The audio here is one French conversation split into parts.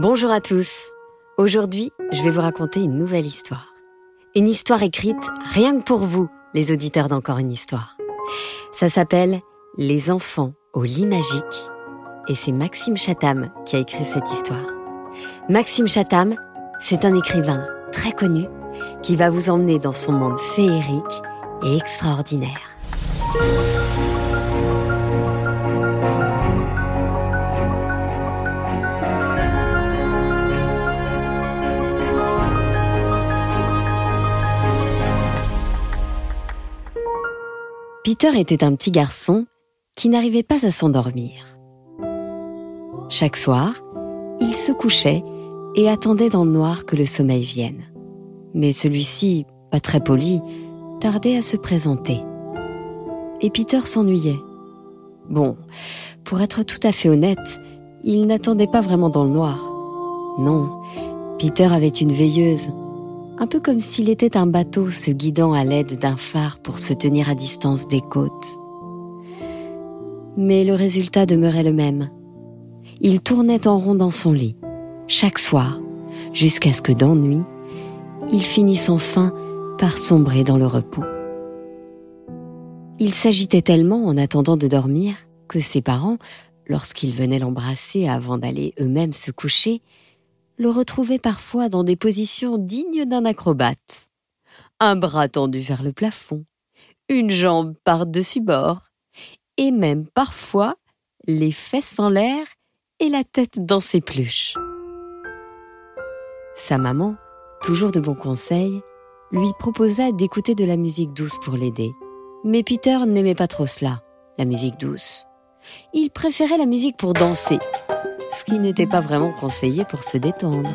Bonjour à tous. Aujourd'hui, je vais vous raconter une nouvelle histoire. Une histoire écrite rien que pour vous, les auditeurs d'Encore une histoire. Ça s'appelle Les enfants au lit magique et c'est Maxime Chatham qui a écrit cette histoire. Maxime Chatham, c'est un écrivain très connu qui va vous emmener dans son monde féerique et extraordinaire. Peter était un petit garçon qui n'arrivait pas à s'endormir. Chaque soir, il se couchait et attendait dans le noir que le sommeil vienne. Mais celui-ci, pas très poli, tardait à se présenter. Et Peter s'ennuyait. Bon, pour être tout à fait honnête, il n'attendait pas vraiment dans le noir. Non, Peter avait une veilleuse un peu comme s'il était un bateau se guidant à l'aide d'un phare pour se tenir à distance des côtes. Mais le résultat demeurait le même. Il tournait en rond dans son lit, chaque soir, jusqu'à ce que d'ennui, il finisse enfin par sombrer dans le repos. Il s'agitait tellement en attendant de dormir que ses parents, lorsqu'ils venaient l'embrasser avant d'aller eux-mêmes se coucher, le retrouvait parfois dans des positions dignes d'un acrobate. Un bras tendu vers le plafond, une jambe par-dessus bord, et même parfois les fesses en l'air et la tête dans ses pluches. Sa maman, toujours de bons conseils, lui proposa d'écouter de la musique douce pour l'aider. Mais Peter n'aimait pas trop cela, la musique douce. Il préférait la musique pour danser, ce qui n'était pas vraiment conseillé pour se détendre.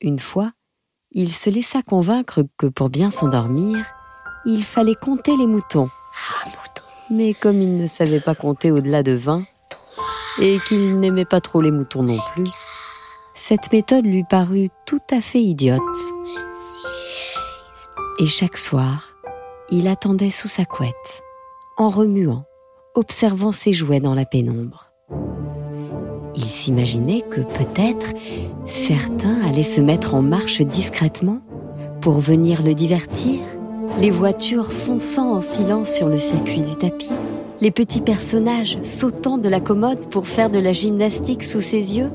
Une fois, il se laissa convaincre que pour bien s'endormir, il fallait compter les moutons. Mais comme il ne savait pas compter au-delà de vingt, et qu'il n'aimait pas trop les moutons non plus, cette méthode lui parut tout à fait idiote. Et chaque soir, il attendait sous sa couette, en remuant, observant ses jouets dans la pénombre. Il s'imaginait que peut-être certains allaient se mettre en marche discrètement pour venir le divertir, les voitures fonçant en silence sur le circuit du tapis, les petits personnages sautant de la commode pour faire de la gymnastique sous ses yeux,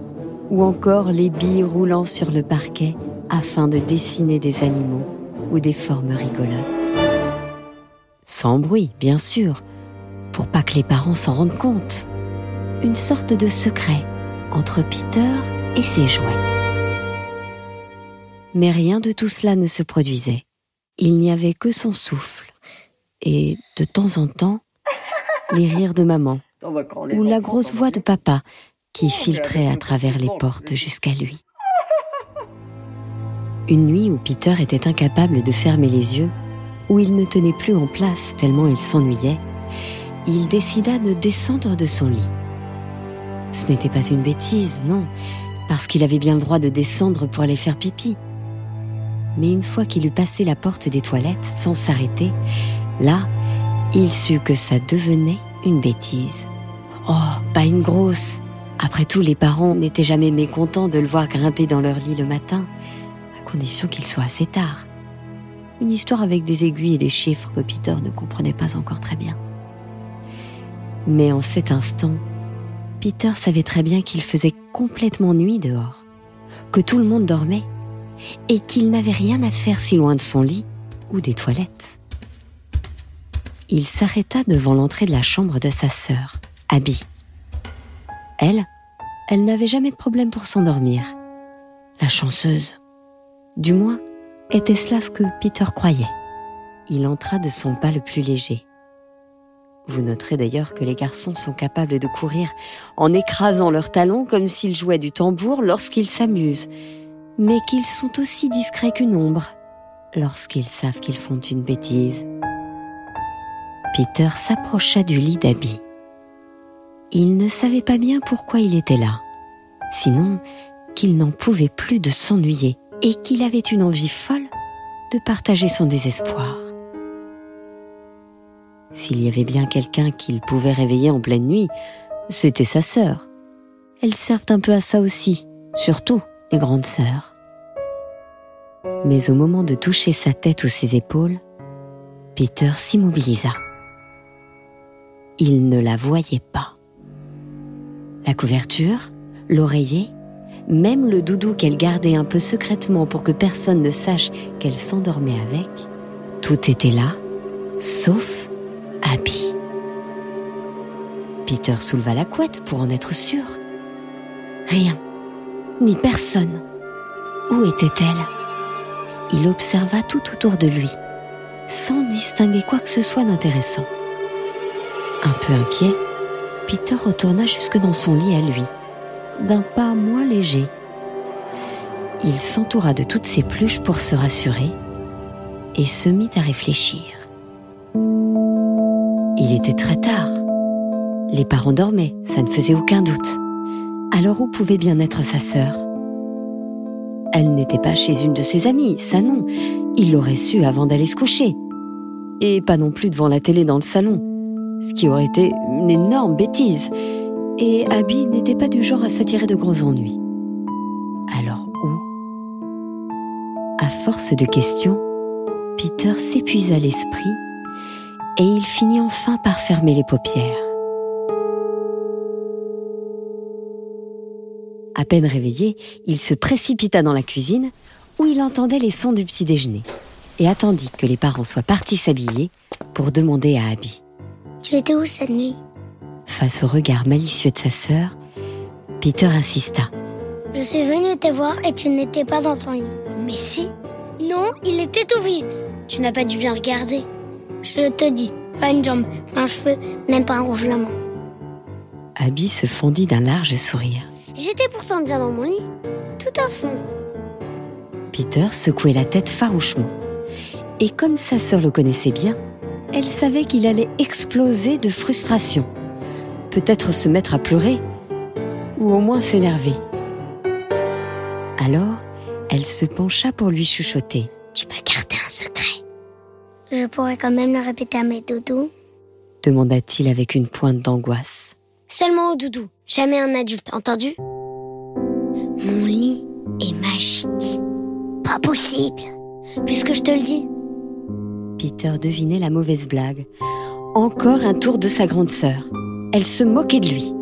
ou encore les billes roulant sur le parquet afin de dessiner des animaux ou des formes rigolotes. Sans bruit, bien sûr, pour pas que les parents s'en rendent compte. Une sorte de secret entre Peter et ses jouets. Mais rien de tout cela ne se produisait. Il n'y avait que son souffle et, de temps en temps, les rires de maman ou la grosse voix de papa qui filtrait à travers les portes jusqu'à lui. Une nuit où Peter était incapable de fermer les yeux, où il ne tenait plus en place tellement il s'ennuyait, il décida de descendre de son lit. Ce n'était pas une bêtise, non, parce qu'il avait bien le droit de descendre pour aller faire pipi. Mais une fois qu'il eut passé la porte des toilettes sans s'arrêter, là, il sut que ça devenait une bêtise. Oh, pas une grosse. Après tout, les parents n'étaient jamais mécontents de le voir grimper dans leur lit le matin, à condition qu'il soit assez tard. Une histoire avec des aiguilles et des chiffres que Peter ne comprenait pas encore très bien. Mais en cet instant, Peter savait très bien qu'il faisait complètement nuit dehors, que tout le monde dormait, et qu'il n'avait rien à faire si loin de son lit ou des toilettes. Il s'arrêta devant l'entrée de la chambre de sa sœur, Abby. Elle, elle n'avait jamais de problème pour s'endormir. La chanceuse. Du moins, était-ce ce que Peter croyait. Il entra de son pas le plus léger. Vous noterez d'ailleurs que les garçons sont capables de courir en écrasant leurs talons comme s'ils jouaient du tambour lorsqu'ils s'amusent, mais qu'ils sont aussi discrets qu'une ombre lorsqu'ils savent qu'ils font une bêtise. Peter s'approcha du lit d'Abby. Il ne savait pas bien pourquoi il était là, sinon qu'il n'en pouvait plus de s'ennuyer et qu'il avait une envie folle de partager son désespoir. S'il y avait bien quelqu'un qu'il pouvait réveiller en pleine nuit, c'était sa sœur. elles servent un peu à ça aussi, surtout les grandes sœurs. Mais au moment de toucher sa tête ou ses épaules, Peter s'immobilisa. Il ne la voyait pas. La couverture, l'oreiller, même le doudou qu'elle gardait un peu secrètement pour que personne ne sache qu'elle s'endormait avec, tout était là, sauf Abby. Peter souleva la couette pour en être sûr. Rien, ni personne. Où était-elle? Il observa tout autour de lui, sans distinguer quoi que ce soit d'intéressant. Un peu inquiet, Peter retourna jusque dans son lit à lui, d'un pas moins léger. Il s'entoura de toutes ses pluches pour se rassurer et se mit à réfléchir. Il était très tard. Les parents dormaient, ça ne faisait aucun doute. Alors où pouvait bien être sa sœur? Elle n'était pas chez une de ses amies, ça non. Il l'aurait su avant d'aller se coucher. Et pas non plus devant la télé dans le salon, ce qui aurait été une énorme bêtise. Et Abby n'était pas du genre à s'attirer de gros ennuis. Alors où? À force de questions, Peter s'épuisa l'esprit et il finit enfin par fermer les paupières. À peine réveillé, il se précipita dans la cuisine où il entendait les sons du petit déjeuner et attendit que les parents soient partis s'habiller pour demander à Abby. Tu étais où cette nuit? Face au regard malicieux de sa sœur, Peter insista. Je suis venu te voir et tu n'étais pas dans ton lit. Mais si? Non, il était tout vide. Tu n'as pas dû bien regarder. Je te dis, pas une jambe, un cheveu, même pas un ronflement. Abby se fondit d'un large sourire. J'étais pourtant bien dans mon lit, tout à fond. Peter secouait la tête farouchement. Et comme sa sœur le connaissait bien, elle savait qu'il allait exploser de frustration. Peut-être se mettre à pleurer, ou au moins s'énerver. Alors, elle se pencha pour lui chuchoter. Tu peux garder un secret. Je pourrais quand même le répéter à mes doudous demanda-t-il avec une pointe d'angoisse. Seulement au doudou, jamais un adulte, entendu? Mon lit est magique. Pas possible. Puisque je te le dis? Peter devinait la mauvaise blague. Encore un tour de sa grande sœur. Elle se moquait de lui.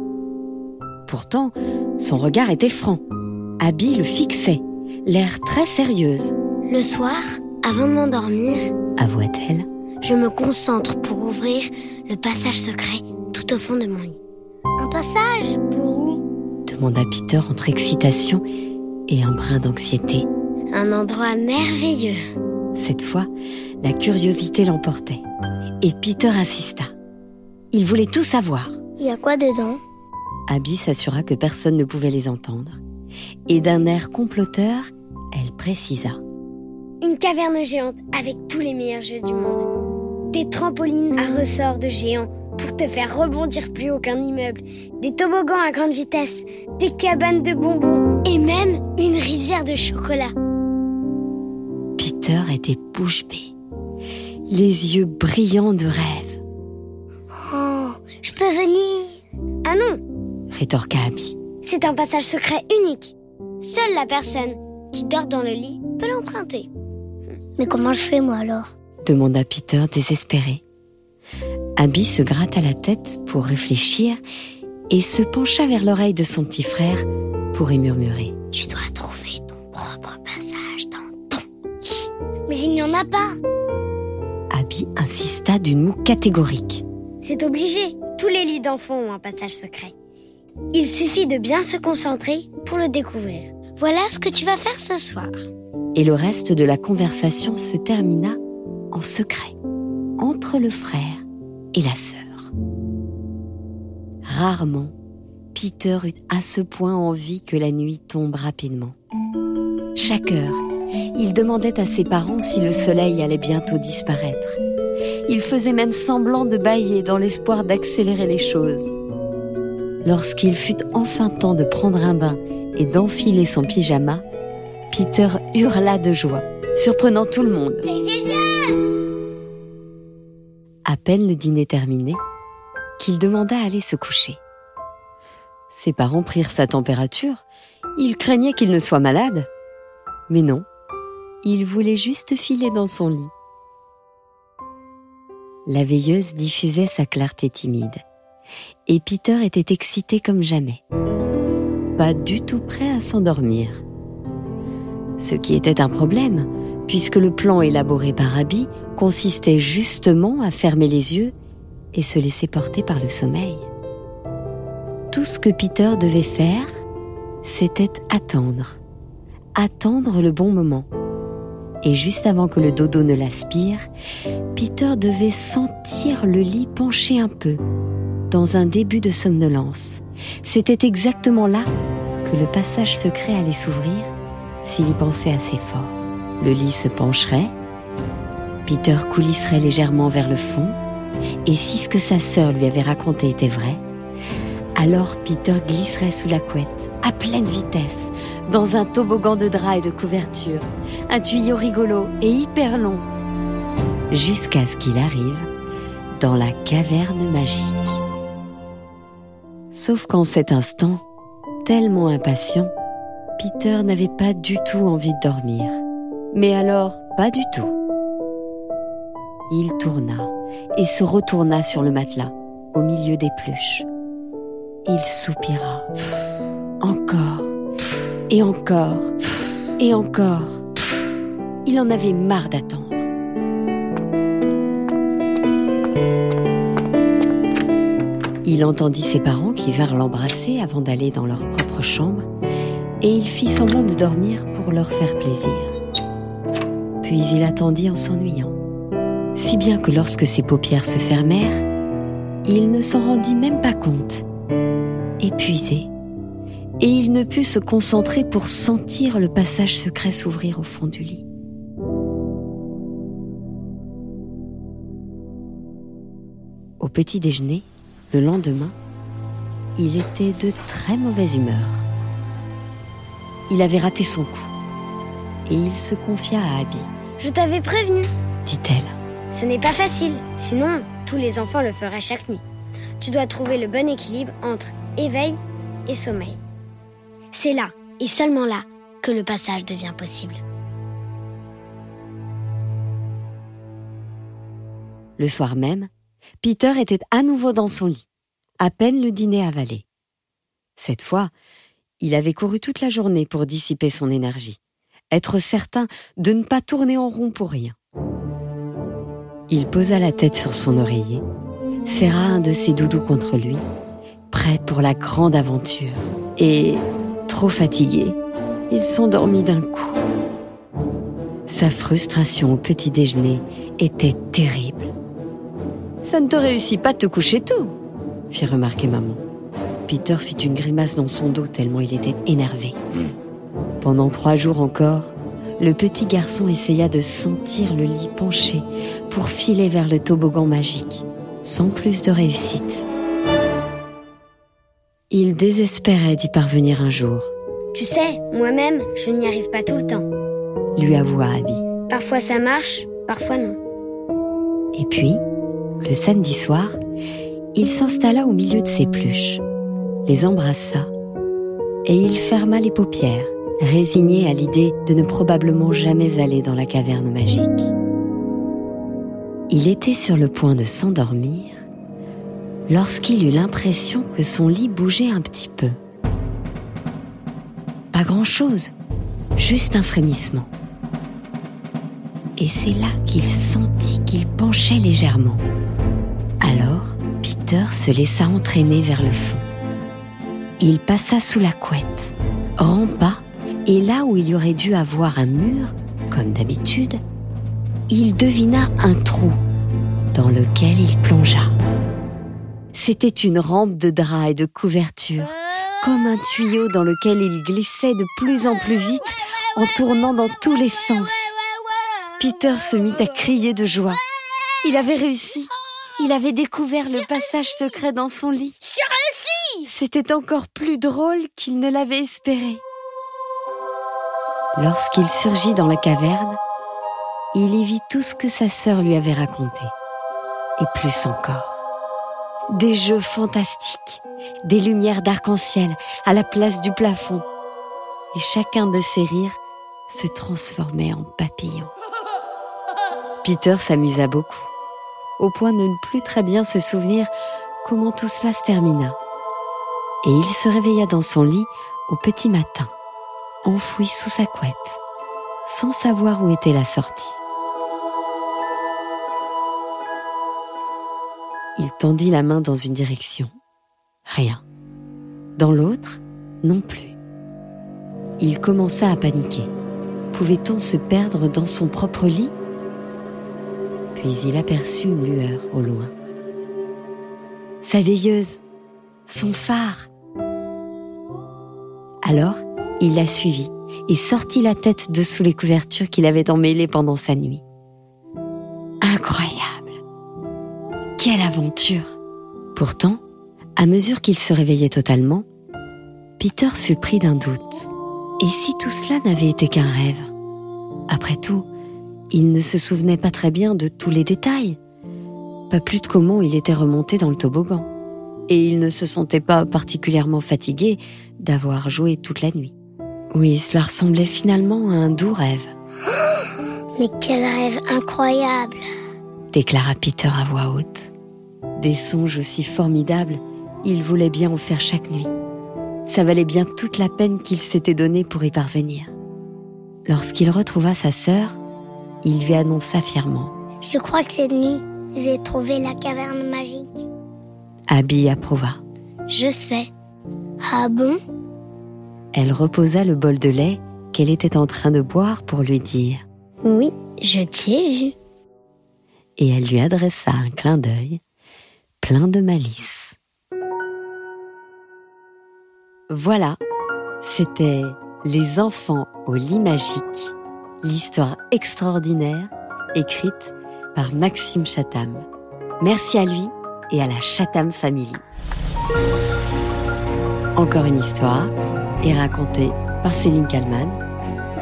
Pourtant, son regard était franc. Abby le fixait, l'air très sérieuse. Le soir, avant de m'endormir, avoua-t-elle, je me concentre pour ouvrir le passage secret tout au fond de mon lit. Un passage Pour où? demanda Peter entre excitation et un brin d'anxiété. Un endroit merveilleux. Cette fois, la curiosité l'emportait. Et Peter insista. Il voulait tout savoir. Il y a quoi dedans? Abby s'assura que personne ne pouvait les entendre. Et d'un air comploteur, elle précisa. Une caverne géante avec tous les meilleurs jeux du monde. Des trampolines à ressort de géants pour te faire rebondir plus haut qu'un immeuble. Des toboggans à grande vitesse. Des cabanes de bonbons. Et même une rivière de chocolat. Peter était bouche bée, les yeux brillants de rêve. Oh, je peux venir Ah non, rétorqua Abby. c'est un passage secret unique. Seule la personne qui dort dans le lit peut l'emprunter. Mais comment je fais moi alors? demanda Peter désespéré. Abby se gratta la tête pour réfléchir et se pencha vers l'oreille de son petit frère pour y murmurer. Tu dois trouver ton propre passage dans ton lit. Mais il n'y en a pas. Abby insista d'une moue catégorique. C'est obligé. Tous les lits d'enfants ont un passage secret. Il suffit de bien se concentrer pour le découvrir. Voilà ce que tu vas faire ce soir. Et le reste de la conversation se termina en secret entre le frère et la sœur. Rarement, Peter eut à ce point envie que la nuit tombe rapidement. Chaque heure, il demandait à ses parents si le soleil allait bientôt disparaître. Il faisait même semblant de bailler dans l'espoir d'accélérer les choses. Lorsqu'il fut enfin temps de prendre un bain et d'enfiler son pyjama, Peter hurla de joie, surprenant tout le monde. C'est génial À peine le dîner terminé, qu'il demanda à aller se coucher. Ses parents prirent sa température. Ils craignaient qu'il ne soit malade. Mais non, il voulait juste filer dans son lit. La veilleuse diffusait sa clarté timide. Et Peter était excité comme jamais. Pas du tout prêt à s'endormir. Ce qui était un problème, puisque le plan élaboré par Abby consistait justement à fermer les yeux et se laisser porter par le sommeil. Tout ce que Peter devait faire, c'était attendre. Attendre le bon moment. Et juste avant que le dodo ne l'aspire, Peter devait sentir le lit pencher un peu, dans un début de somnolence. C'était exactement là que le passage secret allait s'ouvrir s'il y pensait assez fort. Le lit se pencherait, Peter coulisserait légèrement vers le fond, et si ce que sa sœur lui avait raconté était vrai, alors Peter glisserait sous la couette, à pleine vitesse, dans un toboggan de drap et de couverture, un tuyau rigolo et hyper long, jusqu'à ce qu'il arrive dans la caverne magique. Sauf qu'en cet instant, tellement impatient, Peter n'avait pas du tout envie de dormir. Mais alors, pas du tout. Il tourna et se retourna sur le matelas, au milieu des pluches. Il soupira. Encore. Et encore. Et encore. Il en avait marre d'attendre. Il entendit ses parents qui vinrent l'embrasser avant d'aller dans leur propre chambre, et il fit semblant de dormir pour leur faire plaisir. Puis il attendit en s'ennuyant, si bien que lorsque ses paupières se fermèrent, il ne s'en rendit même pas compte épuisé, et il ne put se concentrer pour sentir le passage secret s'ouvrir au fond du lit. Au petit déjeuner, le lendemain, il était de très mauvaise humeur. Il avait raté son coup, et il se confia à Abby. Je t'avais prévenu, dit-elle. Ce n'est pas facile, sinon tous les enfants le feraient chaque nuit. Tu dois trouver le bon équilibre entre éveil et sommeil. C'est là, et seulement là, que le passage devient possible. Le soir même, Peter était à nouveau dans son lit, à peine le dîner avalé. Cette fois, il avait couru toute la journée pour dissiper son énergie, être certain de ne pas tourner en rond pour rien. Il posa la tête sur son oreiller, serra un de ses doudous contre lui prêt pour la grande aventure. Et, trop fatigué, il s'endormit d'un coup. Sa frustration au petit déjeuner était terrible. Ça ne te réussit pas de te coucher tôt, fit remarquer maman. Peter fit une grimace dans son dos tellement il était énervé. Pendant trois jours encore, le petit garçon essaya de sentir le lit penché pour filer vers le toboggan magique, sans plus de réussite. Il désespérait d'y parvenir un jour. Tu sais, moi-même, je n'y arrive pas tout le temps. Lui avoua Abby. Parfois ça marche, parfois non. Et puis, le samedi soir, il s'installa au milieu de ses pluches, les embrassa, et il ferma les paupières, résigné à l'idée de ne probablement jamais aller dans la caverne magique. Il était sur le point de s'endormir lorsqu'il eut l'impression que son lit bougeait un petit peu. Pas grand-chose, juste un frémissement. Et c'est là qu'il sentit qu'il penchait légèrement. Alors, Peter se laissa entraîner vers le fond. Il passa sous la couette, rampa, et là où il y aurait dû avoir un mur, comme d'habitude, il devina un trou dans lequel il plongea. C'était une rampe de drap et de couverture, comme un tuyau dans lequel il glissait de plus en plus vite en tournant dans tous les sens. Peter se mit à crier de joie. Il avait réussi. Il avait découvert le passage secret dans son lit. C'était encore plus drôle qu'il ne l'avait espéré. Lorsqu'il surgit dans la caverne, il y vit tout ce que sa sœur lui avait raconté, et plus encore des jeux fantastiques, des lumières d'arc-en-ciel à la place du plafond. Et chacun de ces rires se transformait en papillon. Peter s'amusa beaucoup, au point de ne plus très bien se souvenir comment tout cela se termina. Et il se réveilla dans son lit au petit matin, enfoui sous sa couette, sans savoir où était la sortie. Il tendit la main dans une direction. Rien. Dans l'autre, non plus. Il commença à paniquer. Pouvait-on se perdre dans son propre lit? Puis il aperçut une lueur au loin. Sa veilleuse, son phare. Alors, il la suivit et sortit la tête de sous les couvertures qu'il avait emmêlées pendant sa nuit. Incroyable quelle aventure Pourtant, à mesure qu'il se réveillait totalement, Peter fut pris d'un doute. Et si tout cela n'avait été qu'un rêve? Après tout, il ne se souvenait pas très bien de tous les détails, pas plus de comment il était remonté dans le toboggan. Et il ne se sentait pas particulièrement fatigué d'avoir joué toute la nuit. Oui, cela ressemblait finalement à un doux rêve. Mais quel rêve incroyable déclara Peter à voix haute. Des songes aussi formidables, il voulait bien en faire chaque nuit. Ça valait bien toute la peine qu'il s'était donnée pour y parvenir. Lorsqu'il retrouva sa sœur, il lui annonça fièrement. Je crois que cette nuit, j'ai trouvé la caverne magique. Abby approuva. Je sais. Ah bon? Elle reposa le bol de lait qu'elle était en train de boire pour lui dire. Oui, je t'y ai vu. Et elle lui adressa un clin d'œil plein de malice. Voilà, c'était Les enfants au lit magique, l'histoire extraordinaire écrite par Maxime Chatham. Merci à lui et à la Chatham Family. Encore une histoire est racontée par Céline Kallmann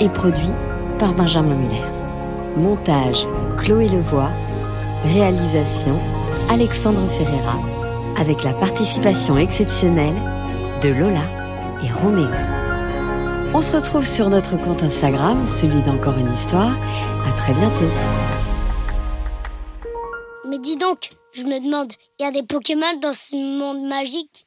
et produit par Benjamin Muller. Montage Chloé Levoix. Réalisation Alexandre Ferreira, avec la participation exceptionnelle de Lola et Roméo. On se retrouve sur notre compte Instagram, celui d'Encore une histoire. À très bientôt. Mais dis donc, je me demande, il y a des Pokémon dans ce monde magique?